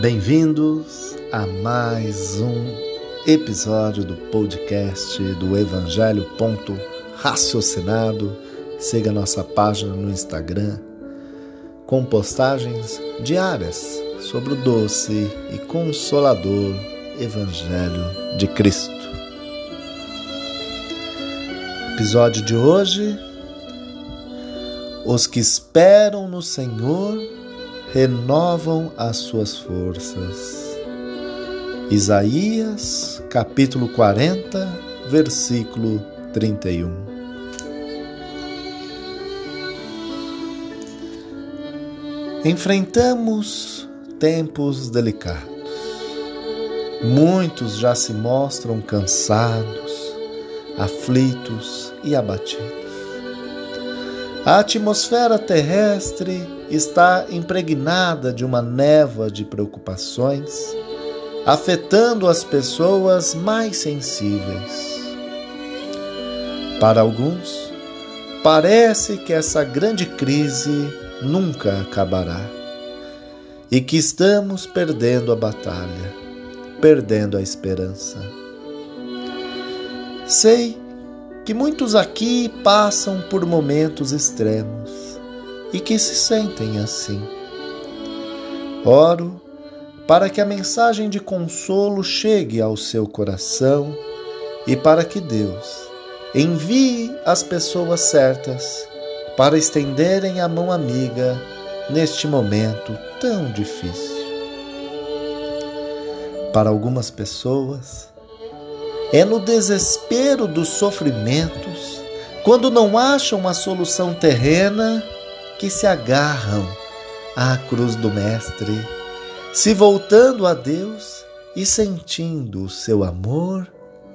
Bem-vindos a mais um episódio do podcast do Evangelho Ponto Raciocinado. Siga nossa página no Instagram com postagens diárias sobre o doce e consolador Evangelho de Cristo. Episódio de hoje: Os que esperam no Senhor renovam as suas forças. Isaías, capítulo 40, versículo 31. Enfrentamos tempos delicados. Muitos já se mostram cansados, aflitos e abatidos. A atmosfera terrestre está impregnada de uma névoa de preocupações, afetando as pessoas mais sensíveis. Para alguns, parece que essa grande crise nunca acabará e que estamos perdendo a batalha, perdendo a esperança. Sei que muitos aqui passam por momentos extremos e que se sentem assim. Oro para que a mensagem de consolo chegue ao seu coração e para que Deus envie as pessoas certas para estenderem a mão amiga neste momento tão difícil. Para algumas pessoas, é no desespero dos sofrimentos, quando não acham uma solução terrena, que se agarram à cruz do Mestre, se voltando a Deus e sentindo o seu amor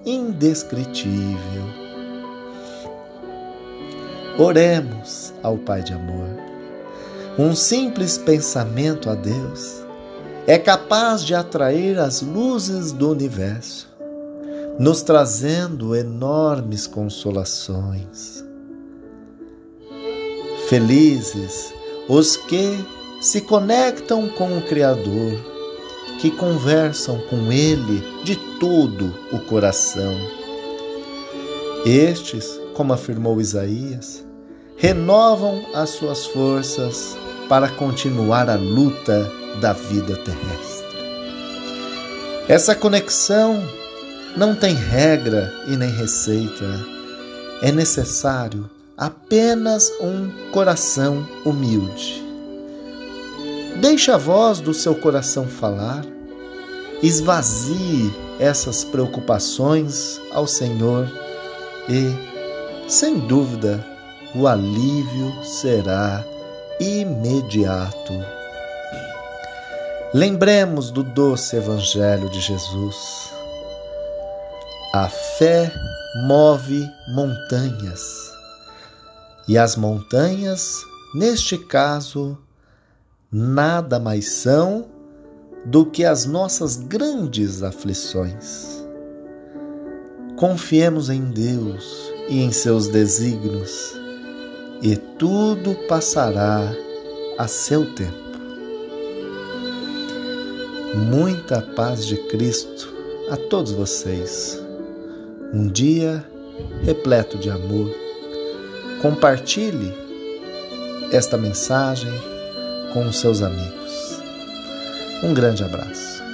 indescritível. Oremos ao Pai de amor. Um simples pensamento a Deus é capaz de atrair as luzes do universo, nos trazendo enormes consolações. Felizes os que se conectam com o Criador, que conversam com Ele de todo o coração. Estes, como afirmou Isaías, renovam as suas forças para continuar a luta da vida terrestre. Essa conexão não tem regra e nem receita. É necessário apenas um coração humilde. Deixe a voz do seu coração falar, esvazie essas preocupações ao Senhor e, sem dúvida, o alívio será imediato. Lembremos do doce Evangelho de Jesus. A fé move montanhas e as montanhas, neste caso, nada mais são do que as nossas grandes aflições. Confiemos em Deus e em seus desígnios, e tudo passará a seu tempo. Muita paz de Cristo a todos vocês. Um dia repleto de amor Compartilhe esta mensagem com os seus amigos. Um grande abraço.